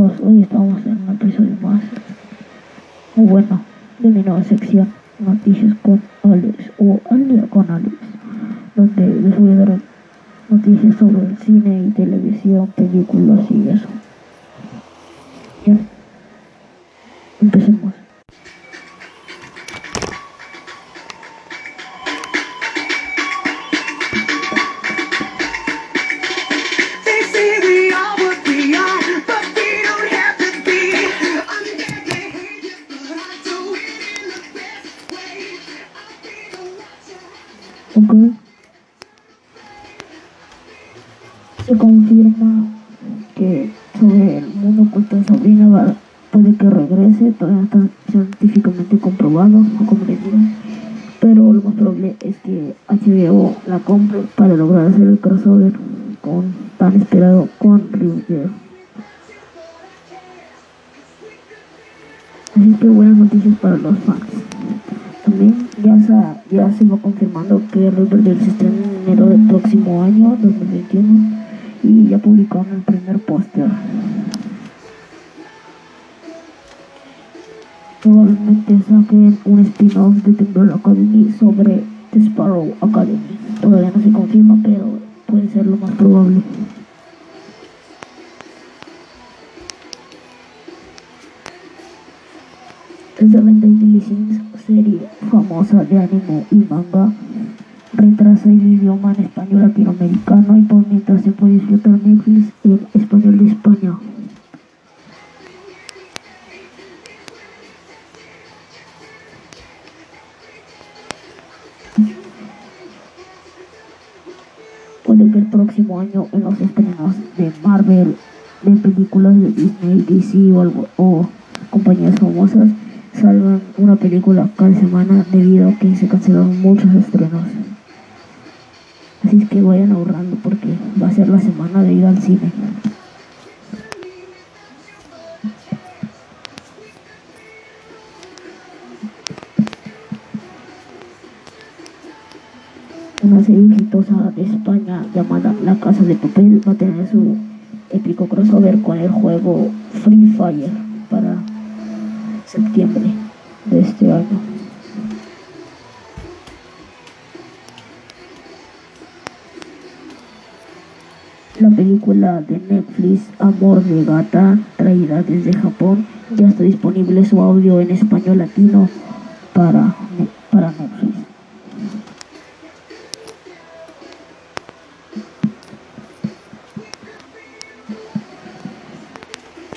hoy estamos en un episodio más. O bueno, de mi nueva sección, Noticias con Alex o Al día con Alex, donde les voy a dar noticias sobre cine y televisión, películas y eso. Puede que regrese, todavía está científicamente comprobado, o digan. Pero lo más probable es que HBO la compre para lograr hacer el crossover con tan esperado con Riverdale. Así que buenas noticias para los fans. También ya se, ya se va confirmando que Riverdale se estrena en enero del próximo año, 2021, y ya publicaron el primer póster. Probablemente saquen un spin-off de Timber Academy sobre The Sparrow Academy. Todavía no se confirma, pero puede ser lo más probable. Es Vendai Sims, serie famosa de anime y manga. Retrasa el idioma en español latinoamericano y por mientras se puede disfrutar Netflix en español de España. Próximo año en los estrenos de Marvel, de películas de Disney, DC o, compañías famosas salgan una película cada semana debido a que se cancelaron muchos estrenos. Así es que vayan ahorrando porque va a ser la semana de ir al cine. Una serie exitosa de España llamada La Casa de Papel va a tener su épico crossover con el juego Free Fire para septiembre de este año. La película de Netflix Amor de Gata, traída desde Japón, ya está disponible su audio en español latino para, para Netflix.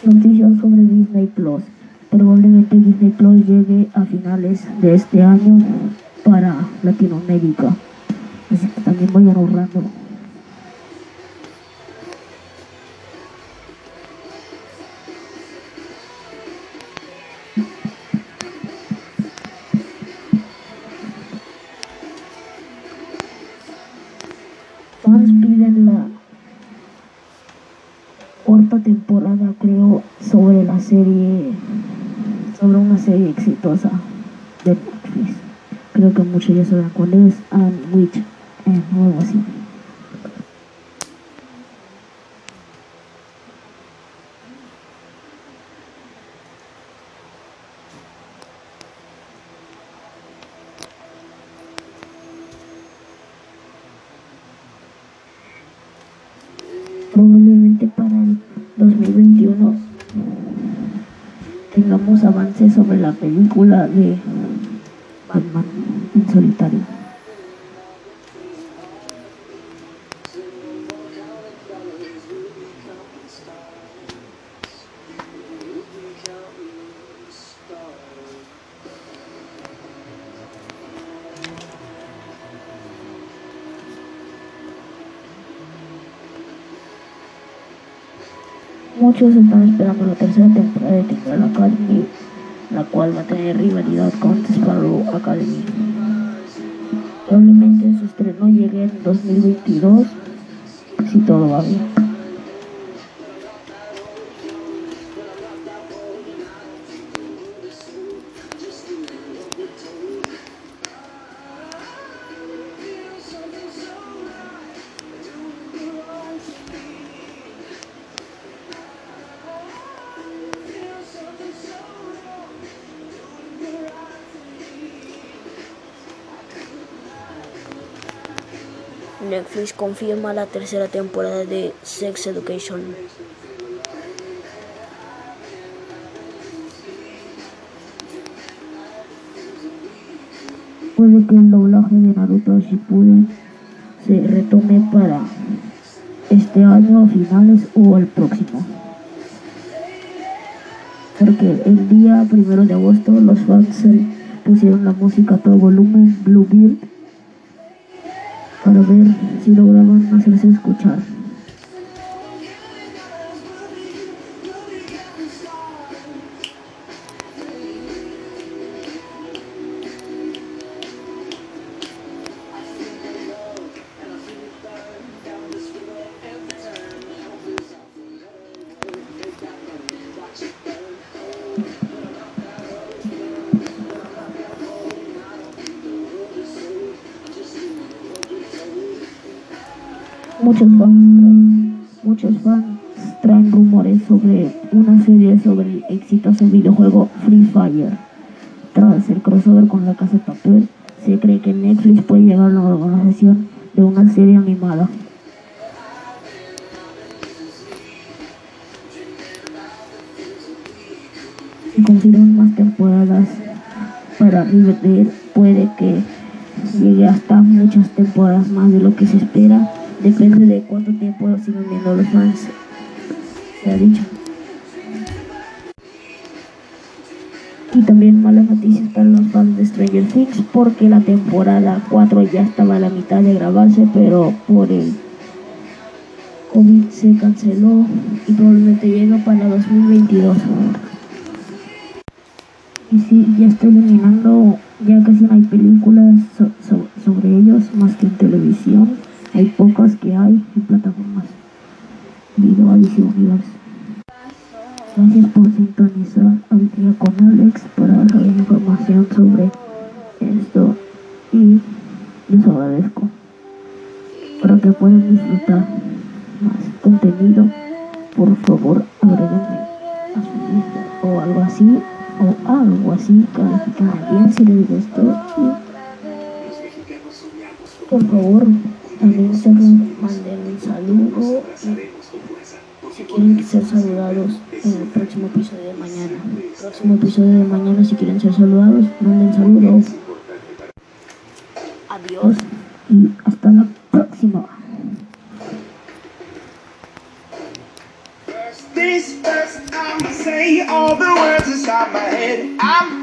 Noticias sobre Disney Plus. Probablemente Disney Plus llegue a finales de este año para Latinoamérica. Así que también vayan ahorrando. Serie, sobre una serie exitosa de Netflix. Creo que muchos ya saben cuál es, and Witch, eh, algo. Probablemente para el 2021 tengamos avances sobre la película de Batman en solitario. Muchos están esperando la tercera temporada de Timber Academy, la cual va a tener rivalidad con The Academy. Probablemente su estreno llegue en 2022, si todo va bien. Netflix confirma la tercera temporada de Sex Education. Puede que el doblaje de Naruto Shippuden se retome para este año, finales o el próximo. Porque el día primero de agosto los fans pusieron la música a todo volumen, Bluebeard, para ver si lograban hacerse escuchar. Muchos fans, muchos fans traen rumores sobre una serie sobre el exitoso videojuego Free Fire. Tras el crossover con la casa de papel, se cree que Netflix puede llegar a la organización de una serie animada. Confirman más temporadas para Riverdale, puede que llegue hasta muchas temporadas más de lo que se espera. Depende de cuánto tiempo sigan viendo los fans. Se ha dicho. Y también malas noticias para los fans de Stranger Things porque la temporada 4 ya estaba a la mitad de grabarse, pero por el COVID se canceló y probablemente llega para 2022. Y sí, ya estoy eliminando, ya casi no hay películas so- sobre ellos más que en televisión. Hay pocas que hay en plataformas. Video Universe. Gracias por sintonizar al día con Alex para dar información sobre esto y les agradezco. Para que puedan disfrutar más contenido, por favor agréguenme a su lista o algo así o algo así, califíquenme bien si les gustó y por favor Instagram manden un saludo y si quieren ser saludados en el próximo episodio de mañana. Próximo episodio de mañana si quieren ser saludados, manden saludos. Adiós y hasta la próxima. This first, I'ma say all the words inside my head. I'm